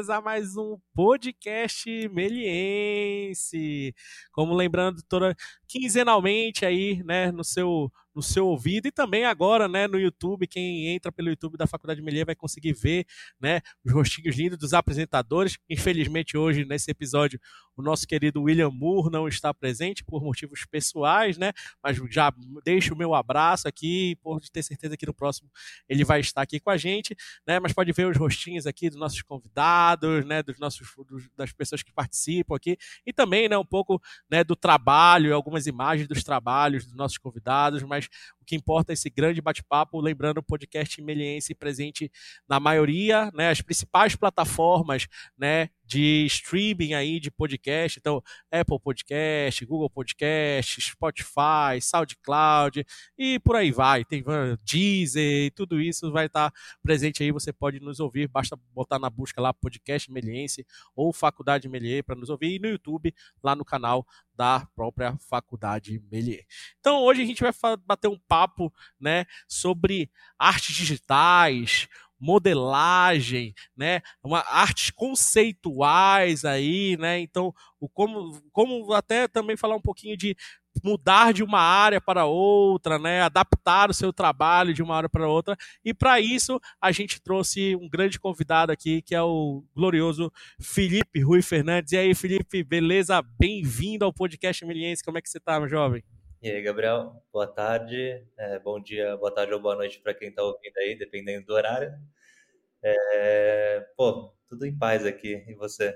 bem-vindas a mais um podcast meliense. Como lembrando, toda quinzenalmente aí, né, no seu no seu ouvido e também agora, né, no YouTube, quem entra pelo YouTube da Faculdade Melier vai conseguir ver, né, os rostinhos lindos dos apresentadores. Infelizmente hoje nesse episódio o nosso querido William Moore não está presente por motivos pessoais, né, mas já deixo o meu abraço aqui, por ter certeza que no próximo ele vai estar aqui com a gente, né, mas pode ver os rostinhos aqui dos nossos convidados, né, dos nossos dos, das pessoas que participam aqui e também, né, um pouco, né, do trabalho, algumas imagens dos trabalhos dos nossos convidados, mas o que importa é esse grande bate-papo, lembrando o podcast Meliense presente na maioria, né, as principais plataformas, né, de streaming aí de podcast, então Apple Podcast, Google Podcast, Spotify, SoundCloud e por aí vai, tem Deezer, tudo isso vai estar presente aí, você pode nos ouvir, basta botar na busca lá podcast Meliense ou Faculdade Melier para nos ouvir. E no YouTube, lá no canal da própria Faculdade Melier. Então hoje a gente vai bater um papo, né, sobre artes digitais, modelagem, né, uma artes conceituais aí, né? Então, o como como até também falar um pouquinho de mudar de uma área para outra, né, adaptar o seu trabalho de uma área para outra. E para isso a gente trouxe um grande convidado aqui, que é o glorioso Felipe Rui Fernandes. E aí, Felipe, beleza? Bem-vindo ao podcast Emiliense. Como é que você está, jovem? E aí, Gabriel, boa tarde, é, bom dia, boa tarde ou boa noite para quem está ouvindo aí, dependendo do horário. É, pô, tudo em paz aqui, e você?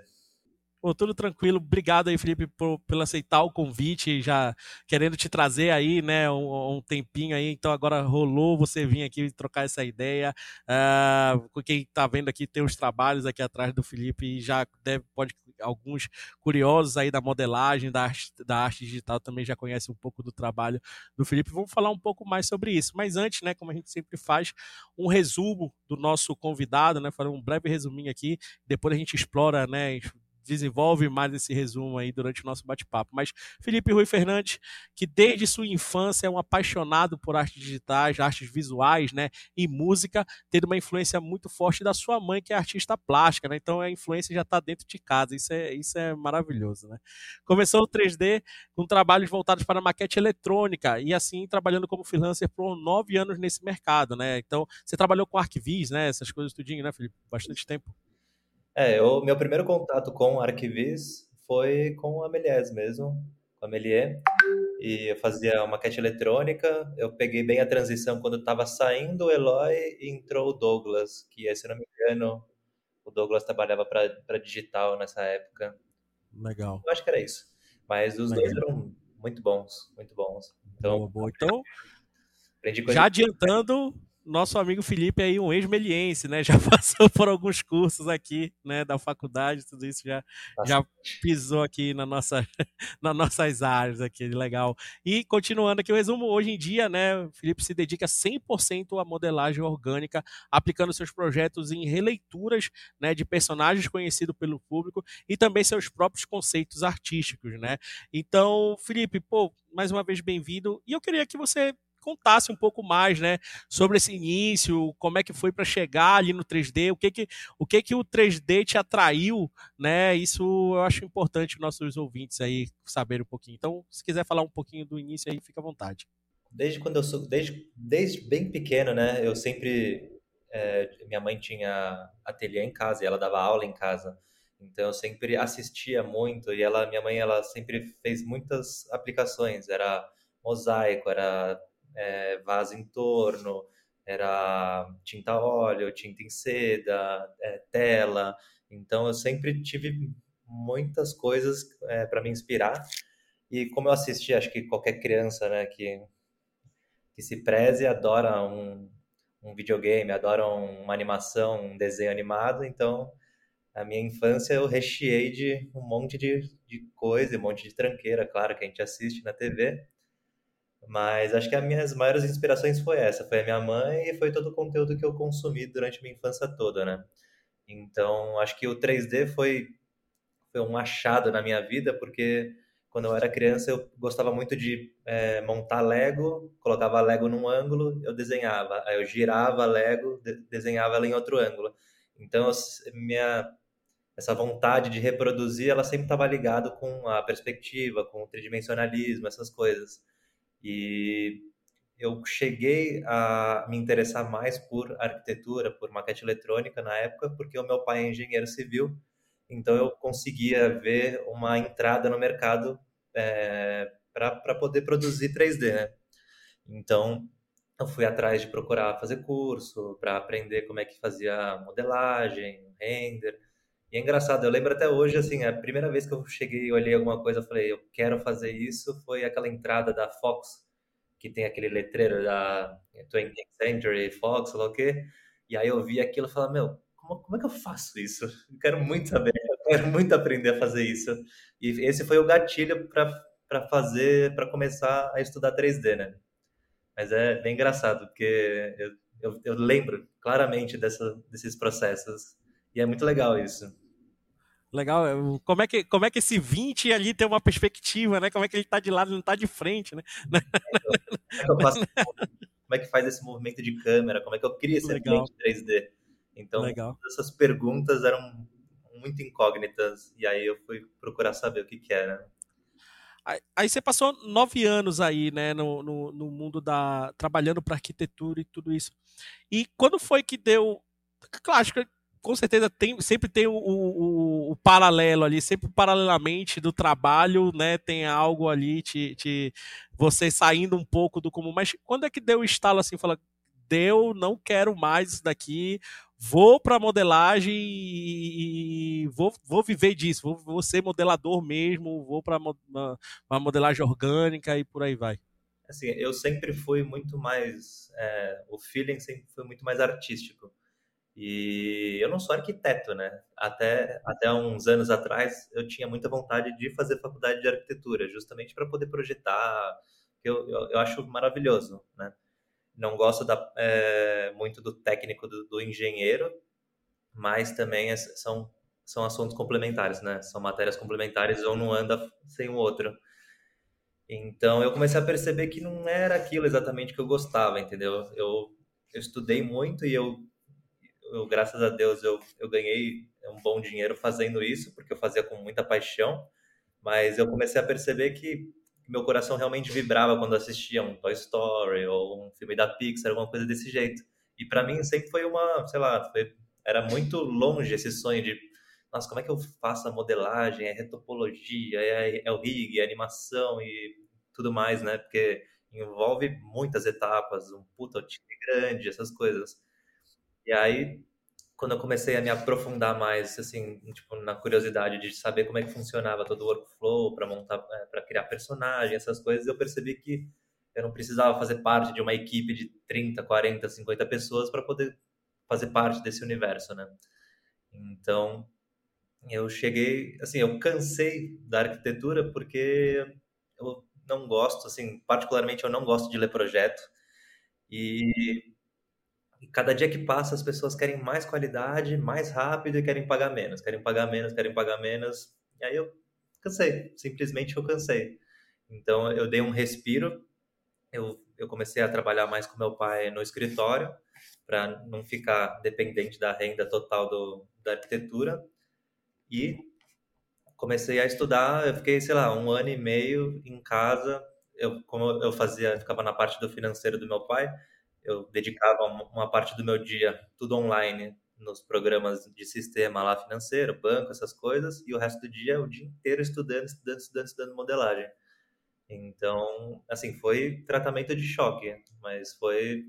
Pô, tudo tranquilo. Obrigado aí, Felipe, por, por aceitar o convite, já querendo te trazer aí, né, um, um, tempinho aí. Então agora rolou você vir aqui trocar essa ideia. Uh, quem tá vendo aqui tem os trabalhos aqui atrás do Felipe e já deve, pode alguns curiosos aí da modelagem, da arte, da arte digital também já conhecem um pouco do trabalho do Felipe. Vamos falar um pouco mais sobre isso. Mas antes, né, como a gente sempre faz, um resumo do nosso convidado, né, fazer um breve resuminho aqui, depois a gente explora, né, desenvolve mais esse resumo aí durante o nosso bate-papo. Mas Felipe Rui Fernandes, que desde sua infância é um apaixonado por artes digitais, artes visuais, né, e música, tendo uma influência muito forte da sua mãe, que é artista plástica, né? Então a influência já está dentro de casa. Isso é, isso é maravilhoso, né? Começou o 3D com trabalhos voltados para maquete eletrônica e assim trabalhando como freelancer por nove anos nesse mercado, né? Então você trabalhou com Arquivis, né? Essas coisas tudinho, né, Felipe? Bastante tempo. É, o meu primeiro contato com Arquivis foi com a Melies mesmo, com a Melier. E eu fazia maquete eletrônica. Eu peguei bem a transição quando estava saindo o Eloy e entrou o Douglas, que, se não me engano, o Douglas trabalhava para digital nessa época. Legal. Eu acho que era isso. Mas os Legal. dois eram muito bons, muito bons. Então, boa, boa. então já adiantando, nosso amigo Felipe é aí um ex-meliense, né? Já passou por alguns cursos aqui, né, da faculdade, tudo isso já, já pisou aqui na nossa, nas nossas áreas aqui, legal. E continuando aqui o resumo, hoje em dia, né, Felipe se dedica 100% à modelagem orgânica, aplicando seus projetos em releituras, né, de personagens conhecidos pelo público e também seus próprios conceitos artísticos, né? Então, Felipe, pô, mais uma vez bem-vindo. E eu queria que você contasse um pouco mais, né, sobre esse início, como é que foi para chegar ali no 3D, o que que o que que o 3D te atraiu, né? Isso eu acho importante nossos ouvintes aí saber um pouquinho. Então, se quiser falar um pouquinho do início aí, fica à vontade. Desde quando eu sou, desde, desde bem pequeno, né, eu sempre é, minha mãe tinha ateliê em casa e ela dava aula em casa. Então eu sempre assistia muito e ela, minha mãe, ela sempre fez muitas aplicações. Era mosaico, era é, vaso em torno, era tinta óleo, tinta em seda, é, tela. Então eu sempre tive muitas coisas é, para me inspirar. E como eu assisti, acho que qualquer criança, né, que que se preze adora um, um videogame, adora uma animação, um desenho animado. Então, a minha infância eu recheei de um monte de, de coisa, um monte de tranqueira, claro, que a gente assiste na TV. Mas acho que as minhas maiores inspirações foi essa, foi a minha mãe e foi todo o conteúdo que eu consumi durante minha infância toda, né? Então, acho que o 3D foi, foi um achado na minha vida, porque quando eu era criança eu gostava muito de é, montar Lego, colocava Lego num ângulo, eu desenhava, aí eu girava Lego, de, desenhava ela em outro ângulo. Então, minha, essa vontade de reproduzir, ela sempre estava ligada com a perspectiva, com o tridimensionalismo, essas coisas. E eu cheguei a me interessar mais por arquitetura, por maquete eletrônica na época, porque o meu pai é engenheiro civil, então eu conseguia ver uma entrada no mercado é, para poder produzir 3D, né? Então eu fui atrás de procurar fazer curso para aprender como é que fazia modelagem, render. É engraçado, eu lembro até hoje, assim, a primeira vez que eu cheguei e olhei alguma coisa, eu falei, eu quero fazer isso, foi aquela entrada da Fox, que tem aquele letreiro da 20th Century Fox, sei lá o quê. E aí eu vi aquilo e falei, meu, como, como é que eu faço isso? Eu quero muito saber, eu quero muito aprender a fazer isso. E esse foi o gatilho para fazer, para começar a estudar 3D, né? Mas é bem engraçado, porque eu, eu, eu lembro claramente dessa, desses processos. E é muito legal isso. Legal. Como é, que, como é que esse 20 ali tem uma perspectiva, né? Como é que ele está de lado, não está de frente, né? Como, é faço, como é que faz esse movimento de câmera? Como é que eu crio esse Legal. ambiente 3D? Então, Legal. essas perguntas eram muito incógnitas. E aí eu fui procurar saber o que, que era. Aí você passou nove anos aí, né, no, no, no mundo da. trabalhando para arquitetura e tudo isso. E quando foi que deu. Claro, acho que com certeza tem, sempre tem o, o, o, paralelo ali, sempre paralelamente do trabalho, né? Tem algo ali, te, te, você saindo um pouco do comum. Mas quando é que deu o estalo assim, fala, deu, não quero mais isso daqui, vou para modelagem e, vou, vou viver disso, vou, vou ser modelador mesmo, vou para a modelagem orgânica e por aí vai. Assim, eu sempre fui muito mais, é, o feeling sempre foi muito mais artístico. E eu não sou arquiteto, né? Até, até uns anos atrás eu tinha muita vontade de fazer faculdade de arquitetura, justamente para poder projetar, eu, eu, eu, acho maravilhoso, né? Não gosto da, é, muito do técnico do, do, engenheiro, mas também é, são, são assuntos complementares, né? São matérias complementares, um não anda sem o outro. Então eu comecei a perceber que não era aquilo exatamente que eu gostava, entendeu? Eu, eu estudei muito e eu eu, graças a Deus, eu, eu ganhei um bom dinheiro fazendo isso, porque eu fazia com muita paixão, mas eu comecei a perceber que meu coração realmente vibrava quando assistia um Toy Story ou um filme da Pixar, alguma coisa desse jeito. E para mim sempre foi uma, sei lá, foi, era muito longe esse sonho de, nossa, como é que eu faço a modelagem, é retopologia, é, é o rig, é animação e tudo mais, né? Porque envolve muitas etapas, um puta time grande, essas coisas. E aí, quando eu comecei a me aprofundar mais, assim, tipo, na curiosidade de saber como é que funcionava todo o workflow para montar, é, para criar personagem, essas coisas, eu percebi que eu não precisava fazer parte de uma equipe de 30, 40, 50 pessoas para poder fazer parte desse universo, né? Então, eu cheguei, assim, eu cansei da arquitetura porque eu não gosto, assim, particularmente eu não gosto de ler projeto. E e cada dia que passa, as pessoas querem mais qualidade, mais rápido e querem pagar menos, querem pagar menos, querem pagar menos. E aí eu cansei, simplesmente eu cansei. Então eu dei um respiro, eu, eu comecei a trabalhar mais com meu pai no escritório, para não ficar dependente da renda total do, da arquitetura. E comecei a estudar, eu fiquei, sei lá, um ano e meio em casa. Eu, como eu fazia, ficava na parte do financeiro do meu pai, eu dedicava uma parte do meu dia tudo online nos programas de sistema lá financeiro, banco, essas coisas, e o resto do dia o dia inteiro estudando, estudando, estudando, estudando modelagem. Então, assim, foi tratamento de choque, mas foi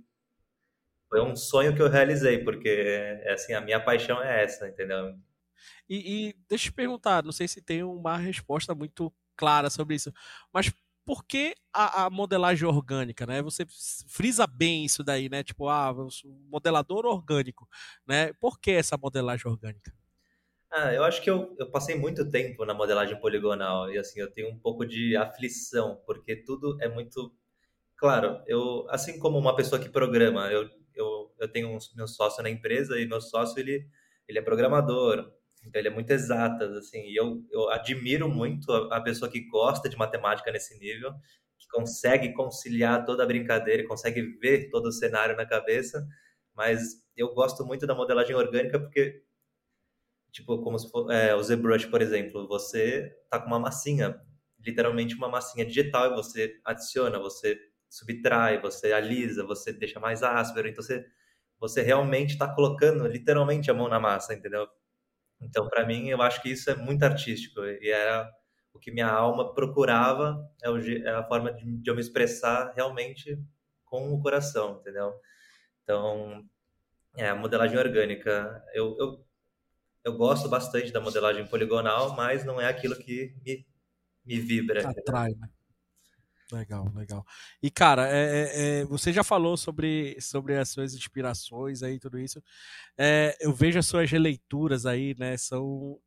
foi um sonho que eu realizei, porque é assim, a minha paixão é essa, entendeu? E, e deixa eu te perguntar, não sei se tem uma resposta muito clara sobre isso, mas por que a, a, modelagem orgânica, né? Você frisa bem isso daí, né? Tipo, ah, modelador orgânico, né? Por que essa modelagem orgânica? Ah, eu acho que eu, eu passei muito tempo na modelagem poligonal e assim eu tenho um pouco de aflição porque tudo é muito claro. Eu assim como uma pessoa que programa, eu eu, eu tenho um, meu sócio na empresa e meu sócio ele ele é programador, então, ele é muito exatas, assim, e eu, eu admiro muito a, a, pessoa que gosta de matemática nesse nível, que consegue conciliar toda a brincadeira, consegue ver todo o cenário na cabeça, mas eu gosto muito da modelagem orgânica porque tipo, como se for, é, o ZBrush, por exemplo, você tá com uma massinha, literalmente uma massinha digital, e você adiciona, você subtrai, você alisa, você deixa mais áspero, então você, você realmente está colocando literalmente a mão na massa, entendeu? Então, para mim, eu acho que isso é muito artístico e era o que minha alma procurava, é, é a forma de, eu me expressar realmente com o coração, entendeu? Então, é, modelagem orgânica, eu, eu, eu gosto bastante da modelagem poligonal, mas não é aquilo que me, me vibra. Atrai, né? Legal, legal. E, cara, é, é, é, você já falou sobre, sobre as suas inspirações aí, tudo isso. É, eu vejo as suas releituras aí, né? São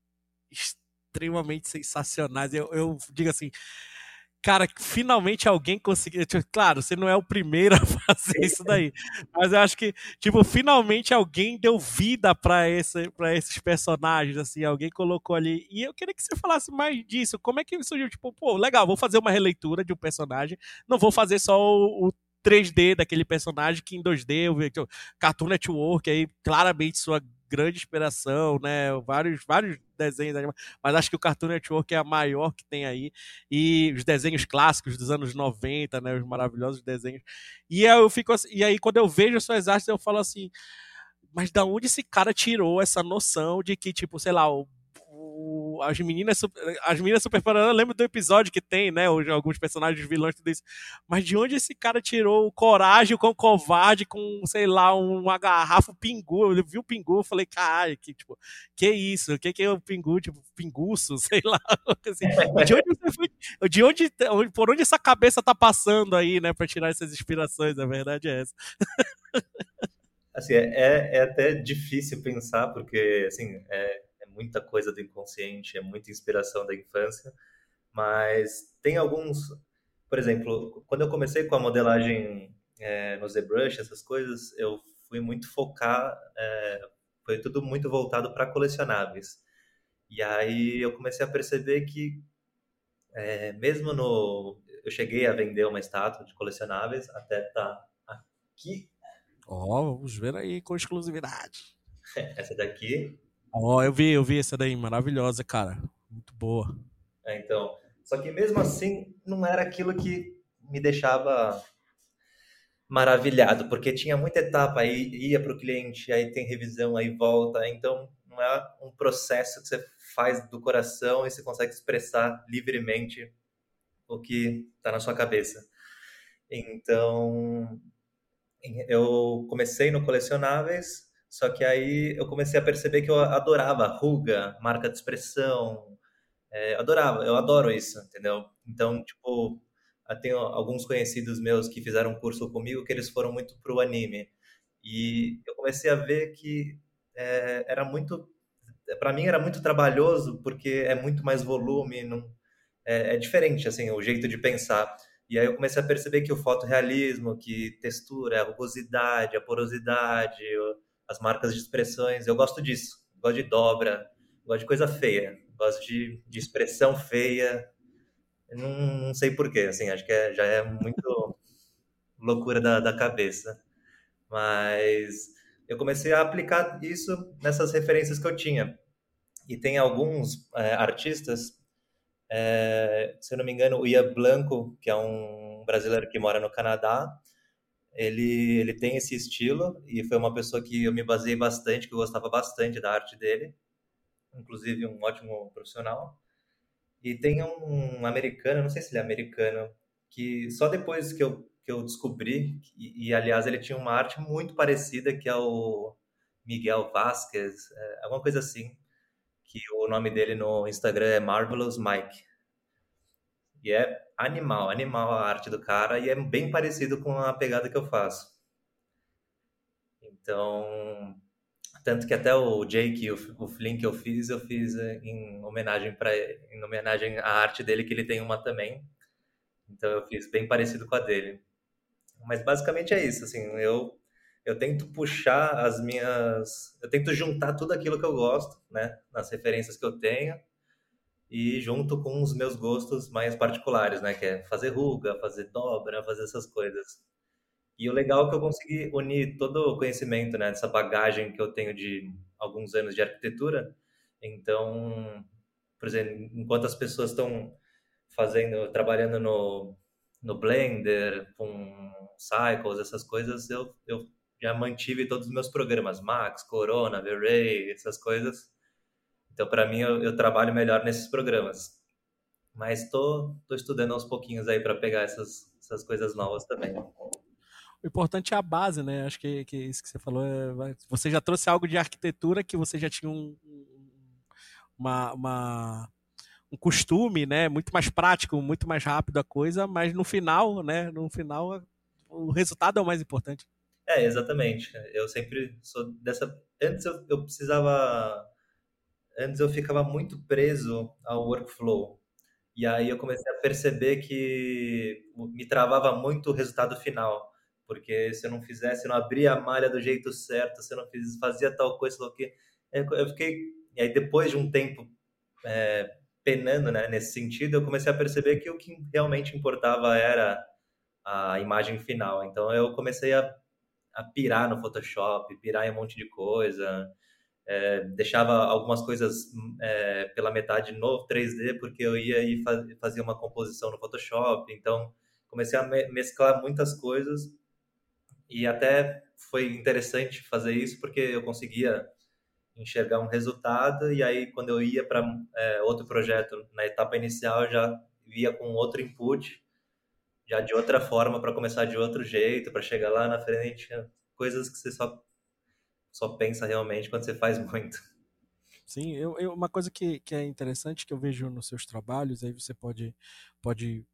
extremamente sensacionais. Eu, eu digo assim, cara, finalmente alguém conseguiu. Tipo, claro, você não é o primeiro a fazer isso daí, mas eu acho que, tipo, finalmente alguém deu vida para esse, esses personagens, assim, alguém colocou ali. E eu queria que você falasse mais disso. Como é que surgiu? Tipo, pô, legal, vou fazer uma releitura de um personagem, não vou fazer só o, o 3D daquele personagem que em 2D eu vejo Cartoon Network aí claramente sua grande inspiração, né? Vários, vários desenhos, mas acho que o Cartoon Network é a maior que tem aí. E os desenhos clássicos dos anos 90, né? Os maravilhosos desenhos. E eu fico assim, e aí quando eu vejo as suas artes, eu falo assim, mas da onde esse cara tirou essa noção de que, tipo, sei lá, o as meninas as meninas super eu lembro do episódio que tem, né, alguns personagens vilões tudo isso. Mas de onde esse cara tirou coragem com covarde com, sei lá, uma garrafa pingu? Eu vi o pingu, falei, caralho, que tipo, que isso? Que que é o pingu, tipo, pinguço, sei lá. Assim, de onde você foi? De onde por onde essa cabeça tá passando aí, né, para tirar essas inspirações? A verdade é essa. Assim, é, é até difícil pensar, porque, assim, é, muita coisa do inconsciente, é muita inspiração da infância, mas tem alguns, por exemplo, quando eu comecei com a modelagem é, no ZBrush, essas coisas, eu fui muito focar, é, foi tudo muito voltado para colecionáveis. E aí eu comecei a perceber que, é, mesmo no. Eu cheguei a vender uma estátua de colecionáveis, até tá aqui. Ó, oh, vamos ver aí com exclusividade. Essa daqui Ó, oh, eu vi, eu vi essa daí, maravilhosa, cara. Muito boa. É, então. Só que mesmo assim, não era aquilo que me deixava maravilhado, porque tinha muita etapa, aí ia para o cliente, aí tem revisão, aí volta, então não é um processo que você faz do coração e você consegue expressar livremente o que está na sua cabeça. Então, eu comecei no colecionáveis, só que aí eu comecei a perceber que eu adorava ruga, marca de expressão, é, adorava, eu adoro isso, entendeu? Então, tipo, tenho alguns conhecidos meus que fizeram um curso comigo que eles foram muito pro anime. E eu comecei a ver que é, era muito, para mim era muito trabalhoso porque é muito mais volume, não, é, é diferente assim o jeito de pensar. E aí eu comecei a perceber que o fotorrealismo, que textura, a rugosidade, a porosidade, as marcas de expressões. Eu gosto disso. Gosto de dobra, gosto de coisa feia, gosto de, de expressão feia. Não, não, sei porquê, assim, acho que é, já é muito loucura da, da cabeça. Mas eu comecei a aplicar isso nessas referências que eu tinha. E tem alguns é, artistas, é, se eu não me engano, o Ian Blanco, que é um brasileiro que mora no Canadá, ele, ele tem esse estilo e foi uma pessoa que eu me baseei bastante, que eu gostava bastante da arte dele, inclusive um ótimo profissional. E tem um americano, não sei se ele é americano, que só depois que eu, que eu descobri, e, e aliás ele tinha uma arte muito parecida, que é o Miguel Vasquez, é, alguma coisa assim, que o nome dele no Instagram é Marvelous Mike. E é animal, animal a arte do cara e é bem parecido com a pegada que eu faço. Então, tanto que até o Jake, o, o que eu fiz, eu fiz eh, em homenagem para em homenagem à arte dele que ele tem uma também. Então eu fiz bem parecido com a dele. Mas basicamente é isso, assim, eu eu tento puxar as minhas, eu tento juntar tudo aquilo que eu gosto, né, nas referências que eu tenho e junto com os meus gostos mais particulares, né? Que é fazer ruga, fazer dobra, fazer essas coisas. E o legal é que eu consegui unir todo o conhecimento, né? Dessa bagagem que eu tenho de alguns anos de arquitetura Então, por exemplo, enquanto as pessoas estão fazendo, trabalhando no, no Blender, com Cycles, essas coisas, eu, eu já mantive todos os meus programas, Max, Corona, V-Ray, essas coisas. Então, para mim, eu, eu, trabalho melhor nesses programas. Mas estou estudando aos pouquinhos aí para pegar essas, essas coisas novas também. O importante é a base, né? Acho que, que isso que você falou é. Você já trouxe algo de arquitetura que você já tinha um, uma, uma, um costume, né? Muito mais prático, muito mais rápido a coisa, mas no final, né? No final, o resultado é o mais importante. É, exatamente. Eu sempre sou dessa. Antes eu, eu precisava. Antes eu ficava muito preso ao workflow. E aí eu comecei a perceber que me travava muito o resultado final. Porque se eu não fizesse, se eu não abria a malha do jeito certo, se eu não fiz, fazia tal coisa, tal que. Eu fiquei. E aí depois de um tempo é, penando né, nesse sentido, eu comecei a perceber que o que realmente importava era a imagem final. Então eu comecei a, a pirar no Photoshop, pirar em um monte de coisa, é, deixava algumas coisas é, pela metade no 3D porque eu ia e faz, fazia uma composição no Photoshop. Então comecei a me mesclar muitas coisas. E até foi interessante fazer isso porque eu conseguia enxergar um resultado. E aí quando eu ia para é, outro projeto na etapa inicial eu já via com outro input já de outra forma para começar de outro jeito para chegar lá na frente. Coisas que você só só pensa realmente quando você faz muito sim eu, eu uma coisa que, que é interessante que eu vejo nos seus trabalhos aí você pode pode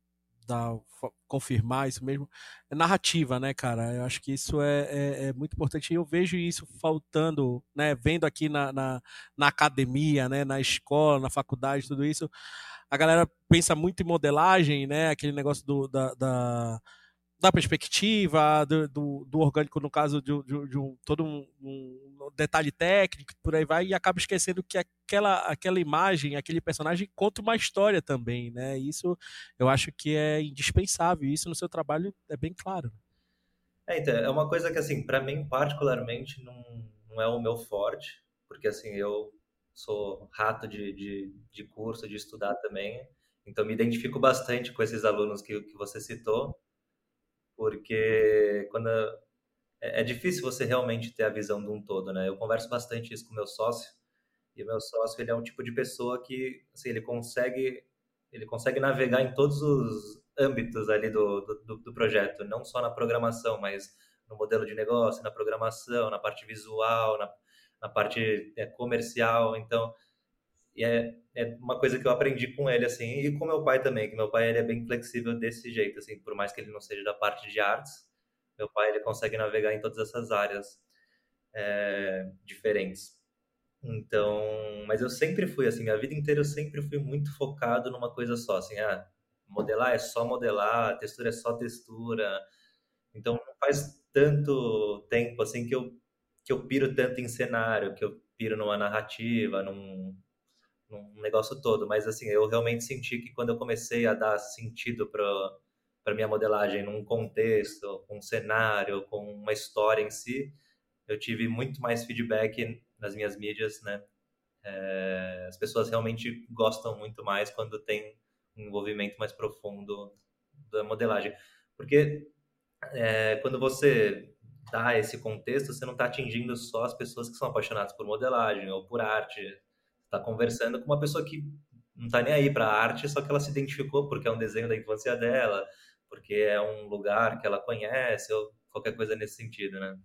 dar, confirmar isso mesmo, é narrativa, né, cara? Eu acho que isso é, é, é muito importante. E eu vejo isso faltando, né, vendo aqui na, na, na, academia, né, na escola, na faculdade, tudo isso. A galera pensa muito em modelagem, né, aquele negócio do, da, da da perspectiva, do, do, do, orgânico, no caso de, de, de um, todo um, um, detalhe técnico, por aí vai, e acaba esquecendo que aquela, aquela imagem, aquele personagem conta uma história também, né? Isso eu acho que é indispensável, isso no seu trabalho é bem claro. É, então, é uma coisa que, assim, para mim, particularmente, não, não é o meu forte, porque, assim, eu sou rato de, de, de curso, de estudar também, então me identifico bastante com esses alunos que, que você citou, porque quando é, é difícil você realmente ter a visão de um todo, né? Eu converso bastante isso com meu sócio e o meu sócio ele é um tipo de pessoa que assim, ele consegue ele consegue navegar em todos os âmbitos ali do, do, do projeto, não só na programação, mas no modelo de negócio, na programação, na parte visual, na, na parte é, comercial. Então, é, é uma coisa que eu aprendi com ele, assim, e com meu pai também, que meu pai ele é bem flexível desse jeito, assim, por mais que ele não seja da parte de artes, meu pai ele consegue navegar em todas essas áreas é, diferentes. Então, mas eu sempre fui assim, minha vida inteira eu sempre fui muito focado numa coisa só, assim, ah, modelar é só modelar, textura é só textura. Então, não faz tanto tempo assim que eu que eu piro tanto em cenário, que eu piro numa narrativa, num num negócio todo, mas assim, eu realmente senti que quando eu comecei a dar sentido para minha modelagem num contexto, com um cenário, com uma história em si, eu tive muito mais feedback nas minhas mídias, né? É, as pessoas realmente gostam muito mais quando tem um envolvimento mais profundo da modelagem, porque é, quando você dá esse contexto, você não está atingindo só as pessoas que são apaixonadas por modelagem ou por arte, está conversando com uma pessoa que não está nem aí para arte, só que ela se identificou porque é um desenho da infância dela, porque é um lugar que ela conhece, ou qualquer coisa nesse sentido, né?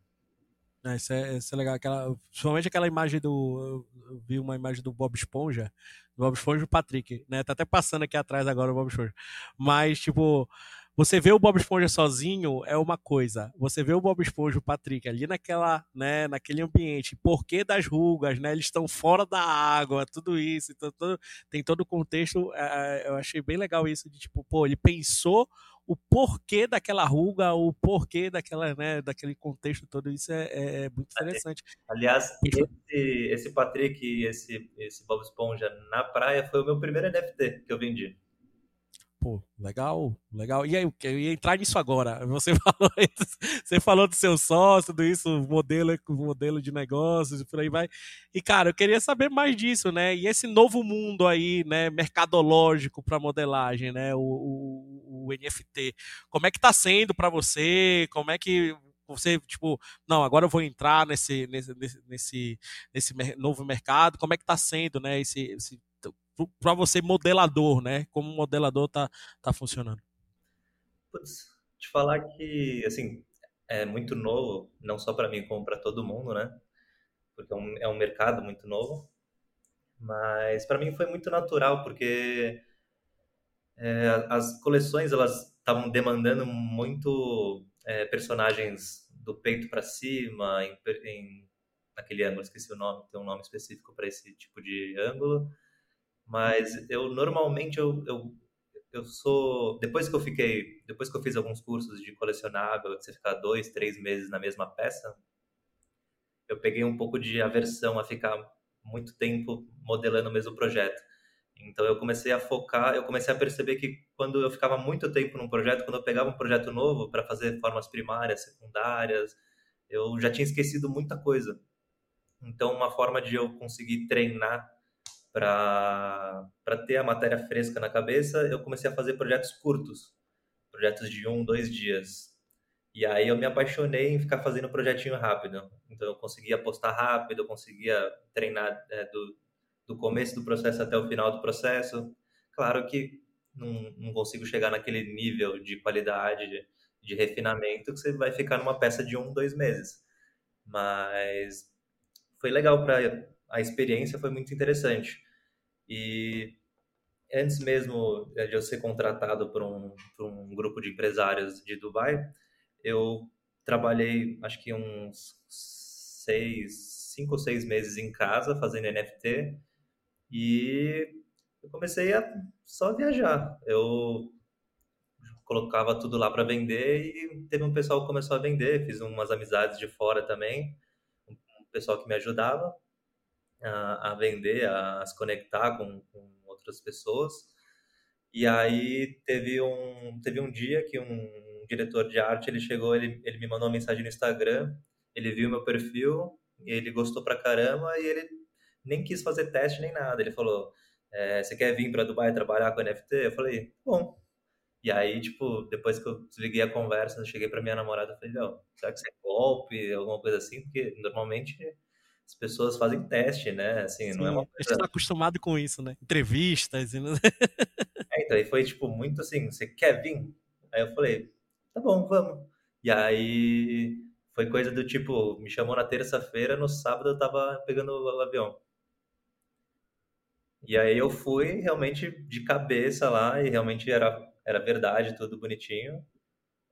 É, isso, é, isso é legal. Aquela, principalmente aquela imagem do. Eu vi uma imagem do Bob Esponja. Do Bob Esponja e o Patrick, né? Tá até passando aqui atrás agora o Bob Esponja. Mas, tipo, você vê o Bob Esponja sozinho é uma coisa. Você vê o Bob Esponja, o Patrick, ali naquela, né, naquele ambiente, porquê das rugas, né? Eles estão fora da água, tudo isso, então, todo, tem todo o contexto. É, eu achei bem legal isso de tipo, pô, ele pensou o porquê daquela ruga, o porquê daquela, né, daquele contexto todo, isso é, é, é muito interessante. Aliás, esse, esse Patrick e esse, esse Bob Esponja na praia foi o meu primeiro NFT que eu vendi. Pô, legal, legal. E aí, eu ia entrar nisso agora. Você falou, você falou do seu sócio, do isso, modelo, modelo de negócios por aí vai. E, cara, eu queria saber mais disso, né? E esse novo mundo aí, né, mercadológico para modelagem, né? O, o, o, NFT. Como é que tá sendo para você? Como é que você, tipo, não, agora eu vou entrar nesse, nesse, nesse, nesse novo mercado. Como é que tá sendo, né, esse, esse para você modelador, né? Como modelador tá, tá funcionando? Putz, te falar que, assim, é muito novo, não só para mim, como para todo mundo, né? Porque é um, é um mercado muito novo. Mas para mim foi muito natural, porque é, as coleções elas estavam demandando muito é, personagens do peito para cima, em, em aquele ângulo, esqueci o nome, tem um nome específico para esse tipo de ângulo mas eu normalmente eu, eu, eu sou depois que eu fiquei depois que eu fiz alguns cursos de colecionável que você ficar dois três meses na mesma peça eu peguei um pouco de aversão a ficar muito tempo modelando o mesmo projeto. Então eu comecei a focar eu comecei a perceber que quando eu ficava muito tempo num projeto quando eu pegava um projeto novo para fazer formas primárias secundárias eu já tinha esquecido muita coisa. Então uma forma de eu conseguir treinar para ter a matéria fresca na cabeça, eu comecei a fazer projetos curtos, projetos de um, dois dias. E aí eu me apaixonei em ficar fazendo projetinho rápido. Então eu conseguia postar rápido, eu conseguia treinar é, do, do começo do processo até o final do processo. Claro que não, não consigo chegar naquele nível de qualidade, de, de refinamento, que você vai ficar numa peça de um, dois meses. Mas foi legal para a experiência foi muito interessante. E antes mesmo de eu ser contratado por um, por um grupo de empresários de Dubai, eu trabalhei acho que uns seis, cinco ou seis meses em casa fazendo NFT e eu comecei a só viajar. Eu colocava tudo lá para vender e teve um pessoal que começou a vender, fiz umas amizades de fora também, um pessoal que me ajudava a, a vender, a, a, se conectar com, com, outras pessoas. E aí teve um, teve um dia que um diretor de arte, ele chegou, ele, ele me mandou uma mensagem no Instagram, ele viu meu perfil, ele gostou pra caramba e ele nem quis fazer teste nem nada. Ele falou, é, você quer vir para Dubai trabalhar com NFT? Eu falei, bom. E aí, tipo, depois que eu desliguei a conversa, eu cheguei para minha namorada e falei, não, será que você é golpe, alguma coisa assim? Porque normalmente as pessoas fazem teste, né? Assim, Sim, não é uma coisa... A gente tá acostumado com isso, né? Entrevistas. E... é, então, aí foi, tipo, muito assim, você quer vir? Aí eu falei, tá bom, vamos. E aí foi coisa do tipo, me chamou na terça-feira, no sábado eu tava pegando o avião. E aí eu fui realmente de cabeça lá e realmente era, era verdade, tudo bonitinho.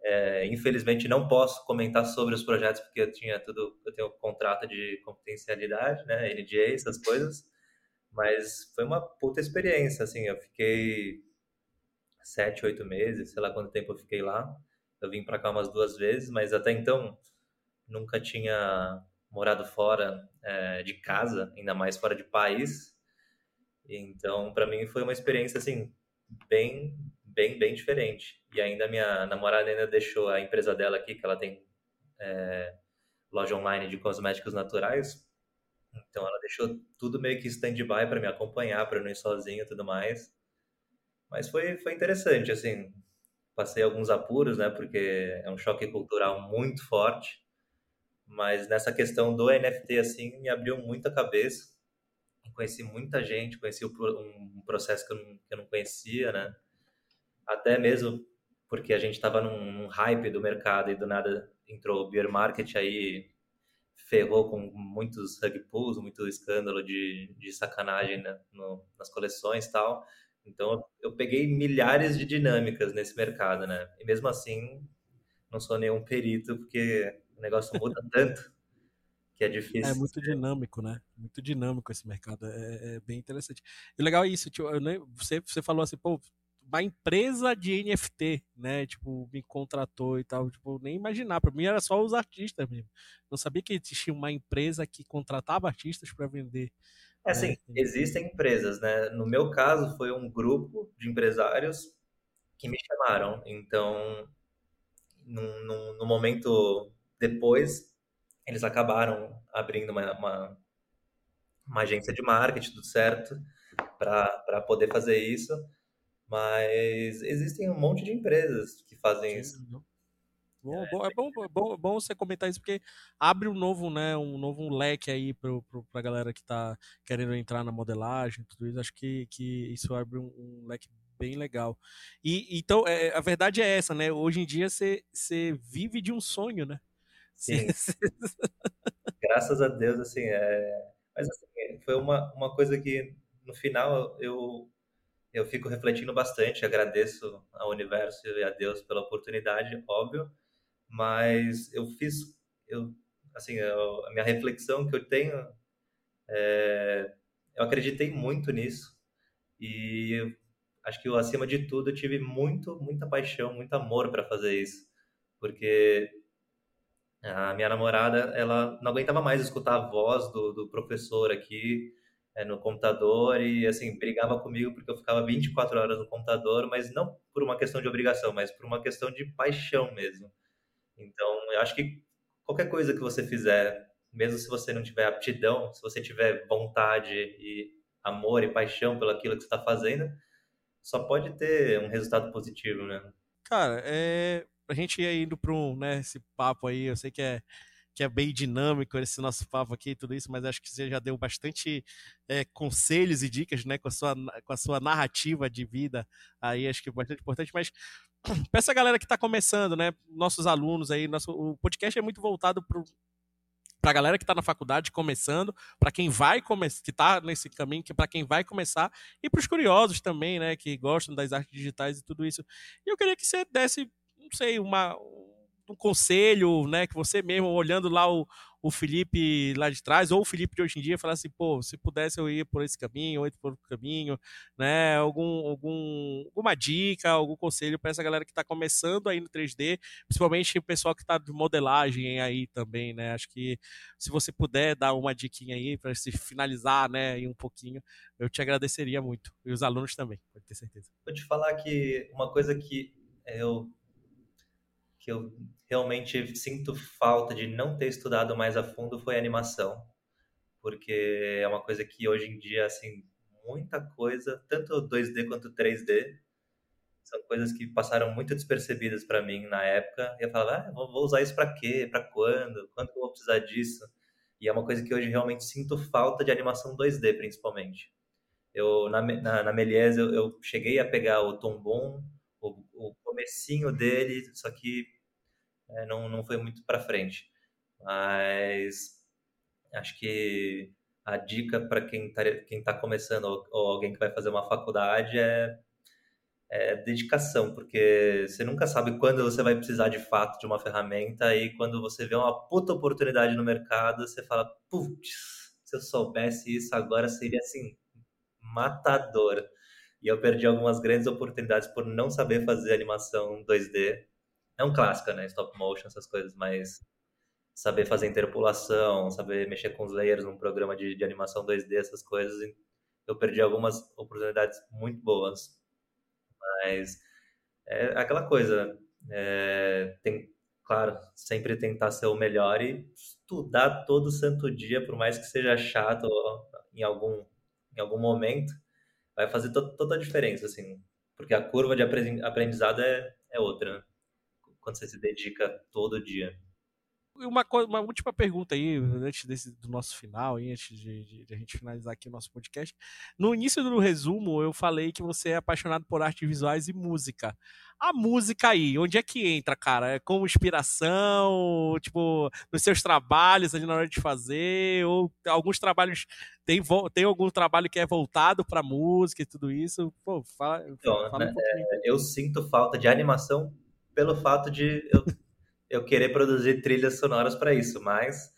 É, infelizmente não posso comentar sobre os projetos porque eu tinha tudo, eu tenho contrato de confidencialidade, né, NDA, essas coisas. Mas foi uma puta experiência, assim, eu fiquei sete, oito meses, sei lá quanto tempo eu fiquei lá. Eu vim para cá umas duas vezes, mas até então nunca tinha morado fora é, de casa, ainda mais fora de país. Então, para mim foi uma experiência assim bem bem, bem diferente. E ainda minha namorada ainda deixou a empresa dela aqui, que ela tem é, loja online de cosméticos naturais. Então ela deixou tudo meio que stand-by para me acompanhar, para não ir sozinho e tudo mais. Mas foi, foi interessante, assim. Passei alguns apuros, né? Porque é um choque cultural muito forte. Mas nessa questão do NFT, assim, me abriu muita cabeça. Conheci muita gente, conheci um processo que eu não, que eu não conhecia, né? Até mesmo porque a gente estava num, num, hype do mercado e do nada entrou o beer market aí ferrou com muitos rug pulls, muito escândalo de, de sacanagem né, no, nas coleções e tal. Então eu peguei milhares de dinâmicas nesse mercado, né? E mesmo assim não sou nenhum perito porque o negócio muda tanto que é difícil. É muito dinâmico, né? Muito dinâmico esse mercado, é, é bem interessante. E o legal é isso, tipo, nem, você, você falou assim, pô, uma empresa de NFT, né? Tipo, me contratou e tal. Tipo, nem imaginar. Para mim era só os artistas mesmo. Não sabia que existia uma empresa que contratava artistas para vender. É assim, né? existem empresas, né? No meu caso, foi um grupo de empresários que me chamaram. Então, no momento depois, eles acabaram abrindo uma, uma, uma agência de marketing, tudo certo, para poder fazer isso. Mas existem um monte de empresas que fazem Sim, isso. Não. Bom, é, bom, é bom, é bom, é bom você comentar isso, porque abre um novo, né, um novo leque aí para a galera que está querendo entrar na modelagem, tudo isso. Acho que, que isso abre um, um leque bem legal. E então, é, a verdade é essa, né? Hoje em dia você vive de um sonho, né? Sim. Graças a Deus, assim, é... mas assim, foi uma, uma coisa que no final eu eu fico refletindo bastante, agradeço ao universo e a Deus pela oportunidade, óbvio, mas eu fiz, eu, assim, eu, a minha reflexão que eu tenho, é, eu acreditei muito nisso e acho que eu, acima de tudo eu tive muito, muita paixão, muito amor para fazer isso, porque a minha namorada, ela não aguentava mais escutar a voz do, do professor aqui é, no computador e, assim, brigava comigo porque eu ficava 24 horas no computador, mas não por uma questão de obrigação, mas por uma questão de paixão mesmo. Então, eu acho que qualquer coisa que você fizer, mesmo se você não tiver aptidão, se você tiver vontade e amor e paixão pelo aquilo que você está fazendo, só pode ter um resultado positivo, né? Cara, é, a gente ir indo para um, né, esse papo aí, eu sei que é que é bem dinâmico esse nosso papo aqui e tudo isso, mas acho que você já deu bastante é, conselhos e dicas, né, com a, sua, com a sua narrativa de vida aí, acho que é bastante importante, mas para essa galera que está começando, né, nossos alunos aí, nosso, o podcast é muito voltado para para a galera que está na faculdade começando, para quem vai começar, que está nesse caminho, que para quem vai começar e para os curiosos também, né, que gostam das artes digitais e tudo isso. E eu queria que você desse, não sei, uma um conselho, né, que você mesmo olhando lá o, o Felipe lá de trás, ou o Felipe de hoje em dia, falar assim, pô, se pudesse eu ir por esse caminho, ou ir por outro caminho, né? Algum, algum, alguma dica, algum conselho para essa galera que está começando aí no 3D, principalmente o pessoal que está de modelagem aí também, né? Acho que se você puder dar uma diquinha aí para se finalizar, né, aí um pouquinho, eu te agradeceria muito. E os alunos também, pode ter certeza. Vou te falar que uma coisa que eu que eu realmente sinto falta de não ter estudado mais a fundo foi a animação, porque é uma coisa que hoje em dia, assim, muita coisa, tanto 2D quanto 3D, são coisas que passaram muito despercebidas para mim na época. E eu falava, ah, vou usar isso para quê? Para quando? Quando eu vou precisar disso? E é uma coisa que hoje realmente sinto falta de animação 2D, principalmente. Eu, na, na, na Melies, eu, eu cheguei a pegar o Tombom, o, o comecinho dele, só que é, não, não foi muito para frente. Mas acho que a dica para quem está quem tá começando ou, ou, alguém que vai fazer uma faculdade é, é, dedicação, porque você nunca sabe quando você vai precisar de fato de uma ferramenta e quando você vê uma puta oportunidade no mercado, você fala, putz, se eu soubesse isso agora seria assim, matador. E eu perdi algumas grandes oportunidades por não saber fazer animação 2D é um clássico, né? Stop motion, essas coisas, mas saber fazer interpolação, saber mexer com os layers num programa de, de animação 2D, essas coisas, eu perdi algumas oportunidades muito boas. Mas é aquela coisa, é, tem, claro, sempre tentar ser o melhor e estudar todo santo dia, por mais que seja chato em algum, em algum momento, vai fazer to toda a diferença, assim, porque a curva de aprendizado é, é outra, né? Quando você se dedica todo dia. Uma, uma última pergunta aí, antes desse, do nosso final, aí, antes de, de, de, a gente finalizar aqui o nosso podcast. No início do resumo, eu falei que você é apaixonado por artes visuais e música. A música aí, onde é que entra, cara? É como inspiração, tipo, nos seus trabalhos ali na hora de fazer, ou alguns trabalhos, tem, tem algum trabalho que é voltado para música e tudo isso? Pô, fala, então, fala um né, é, eu sinto falta de animação pelo fato de eu, eu querer produzir trilhas sonoras para isso, mas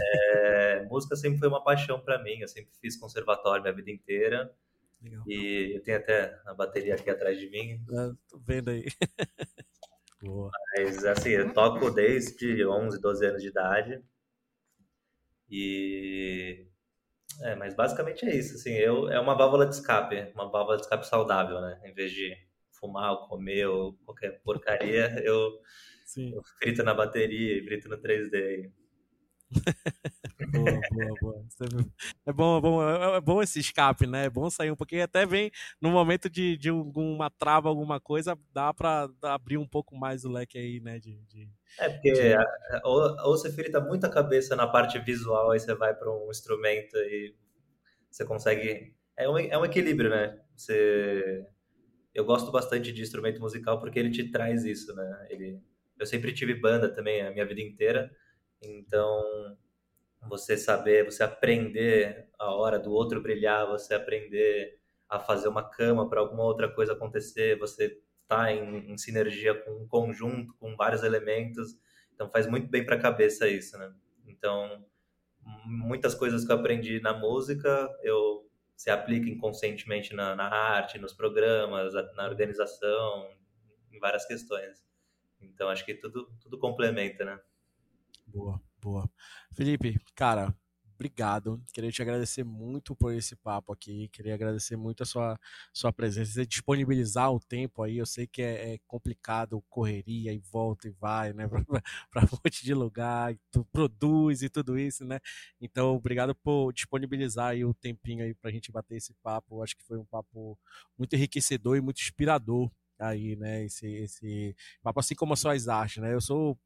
é, música sempre foi uma paixão para mim. Eu sempre fiz conservatório minha vida inteira. Legal. E eu tenho até a bateria aqui atrás de mim. É, tô vendo aí. Boa. Mas assim, eu toco desde 11, 12 anos de idade. E é, mas basicamente é isso, assim, eu é uma válvula de escape, uma válvula de escape saudável, né, em vez de fumar ou comer ou qualquer porcaria, eu, eu frito na bateria e frito no 3D. boa, boa, boa. É bom, é bom, é bom esse escape, né? É bom sair um pouquinho. Até vem no momento de, de alguma trava, alguma coisa, dá pra abrir um pouco mais o leque aí, né? De, de é, porque de... ou, ou você frita muita cabeça na parte visual, aí você vai para um instrumento e você consegue. É um, é um equilíbrio, né? Você. Eu gosto bastante de instrumento musical porque ele te traz isso, né? Ele... Eu sempre tive banda também a minha vida inteira, então você saber, você aprender a hora do outro brilhar, você aprender a fazer uma cama para alguma outra coisa acontecer, você tá em, em, sinergia com um conjunto, com vários elementos, então faz muito bem para a cabeça isso, né? Então, muitas coisas que eu aprendi na música, eu se aplica inconscientemente na, na arte, nos programas, na organização, em várias questões. Então, acho que tudo, tudo complementa, né? Boa, boa. Felipe, cara, obrigado. Queria te agradecer muito por esse papo aqui. Queria agradecer muito a sua, sua presença, você disponibilizar o tempo aí. Eu sei que é, é complicado, correria e volta e vai, né? Para um monte de lugar, tu produz e tudo isso, né? Então, obrigado por disponibilizar aí o tempinho aí para a gente bater esse papo. Acho que foi um papo muito enriquecedor e muito inspirador aí, né? Esse, esse papo, assim como as suas artes, né? Eu sou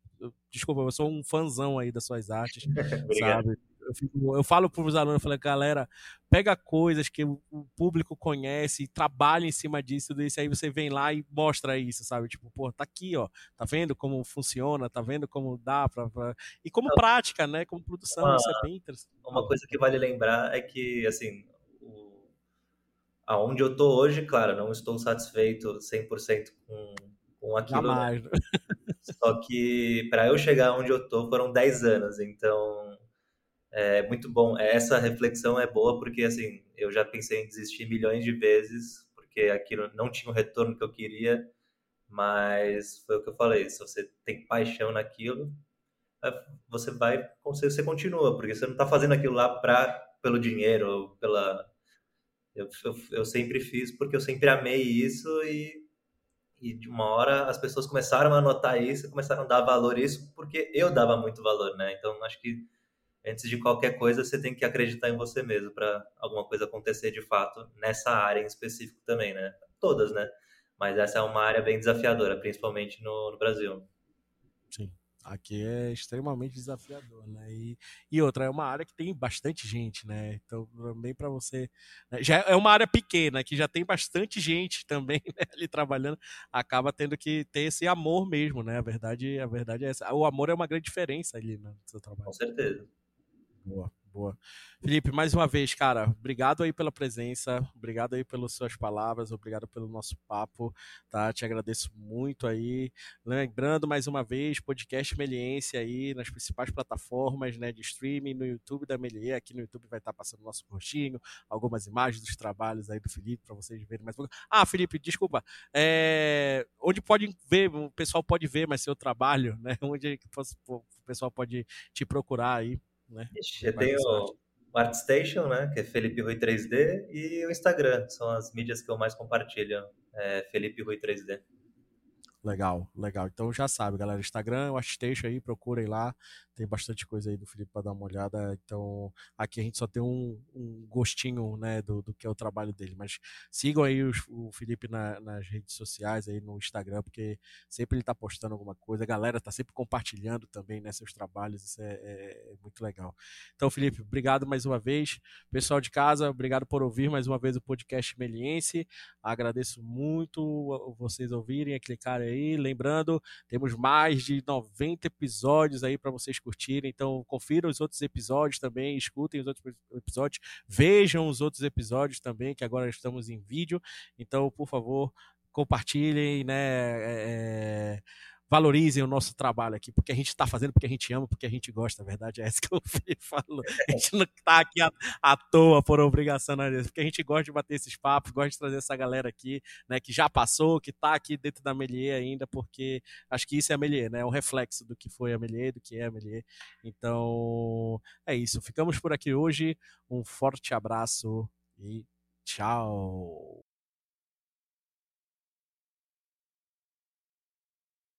desculpa, eu sou um fãzão aí das suas artes, sabe? Eu, fico, eu falo para os alunos, eu falo, galera, pega coisas que o, público conhece, trabalha em cima disso, desse aí você vem lá e mostra isso, sabe? Tipo, pô, tá aqui, ó, tá vendo como funciona, tá vendo como dá pra, pra... e como Não. prática, né? Como produção, uma, isso é bem interessante. Uma coisa que vale lembrar é que, assim, o... aonde eu tô hoje, claro, não estou satisfeito 100% com, com aquilo. Jamais. Né? Só que para eu chegar onde eu tô foram 10 anos, então é muito bom. Essa reflexão é boa porque assim, eu já pensei em desistir milhões de vezes, porque aquilo não tinha o retorno que eu queria, mas foi o que eu falei, se você tem paixão naquilo, é, você vai, você continua, porque você não está fazendo aquilo lá pra, pelo dinheiro, pela eu, eu, eu sempre fiz porque eu sempre amei isso e e de uma hora as pessoas começaram a notar isso, começaram a dar valor a isso, porque eu dava muito valor, né? Então, acho que antes de qualquer coisa, você tem que acreditar em você mesmo para alguma coisa acontecer de fato nessa área em específico também, né? Todas, né? Mas essa é uma área bem desafiadora, principalmente no, no Brasil. Sim. Aqui é extremamente desafiador, né? E, e outra, é uma área que tem bastante gente, né? Então, também para você. Né? Já é uma área pequena, que já tem bastante gente também né, ali trabalhando, acaba tendo que ter esse amor mesmo, né? A verdade, a verdade é essa. O amor é uma grande diferença ali né, no seu trabalho. Com certeza. Boa. Boa. Felipe, mais uma vez, cara, obrigado aí pela presença, obrigado aí pelas suas palavras, obrigado pelo nosso papo, tá? Te agradeço muito aí. Lembrando mais uma vez, podcast Meliense aí nas principais plataformas, né, de streaming, no YouTube da Melier, aqui no YouTube vai estar passando nosso rostinho, algumas imagens dos trabalhos aí do Felipe para vocês verem mais um pouco. Ah, Felipe, desculpa, é... onde pode ver, o pessoal pode ver mais seu trabalho, né? Onde o pessoal pode te procurar aí? Né? Ixi, eu tenho o ArtStation, né, que é Felipe Rui 3D, e o Instagram, são as mídias que eu mais compartilho, é Felipe Rui 3D. Legal, legal. Então já sabe, galera. Instagram, o Artstation aí, procurem lá. Tem bastante coisa aí do Felipe para dar uma olhada. Então, aqui a gente só tem um, um gostinho, né, do, do, que é o trabalho dele. Mas sigam aí o, o Felipe na, nas redes sociais, aí no Instagram, porque sempre ele tá postando alguma coisa. A galera tá sempre compartilhando também, né, seus trabalhos. Isso é, é, é muito legal. Então, Felipe, obrigado mais uma vez. Pessoal de casa, obrigado por ouvir mais uma vez o podcast Meliense. Agradeço muito vocês ouvirem e clicarem aí aí. Lembrando, temos mais de 90 episódios aí para vocês curtirem. Então, confiram os outros episódios também, escutem os outros episódios, vejam os outros episódios também, que agora estamos em vídeo. Então, por favor, compartilhem, né? É, é valorizem o nosso trabalho aqui, porque a gente está fazendo porque a gente ama, porque a gente gosta, a verdade é essa que eu falo. A gente não está aqui à, à, toa por obrigação, né? porque a gente gosta de bater esses papos, gosta de trazer essa galera aqui, né, que já passou, que está aqui dentro da Melier ainda, porque acho que isso é a Melier, né? É um reflexo do que foi a Melier, do que é a Melier. Então, é isso. Ficamos por aqui hoje. Um forte abraço e tchau.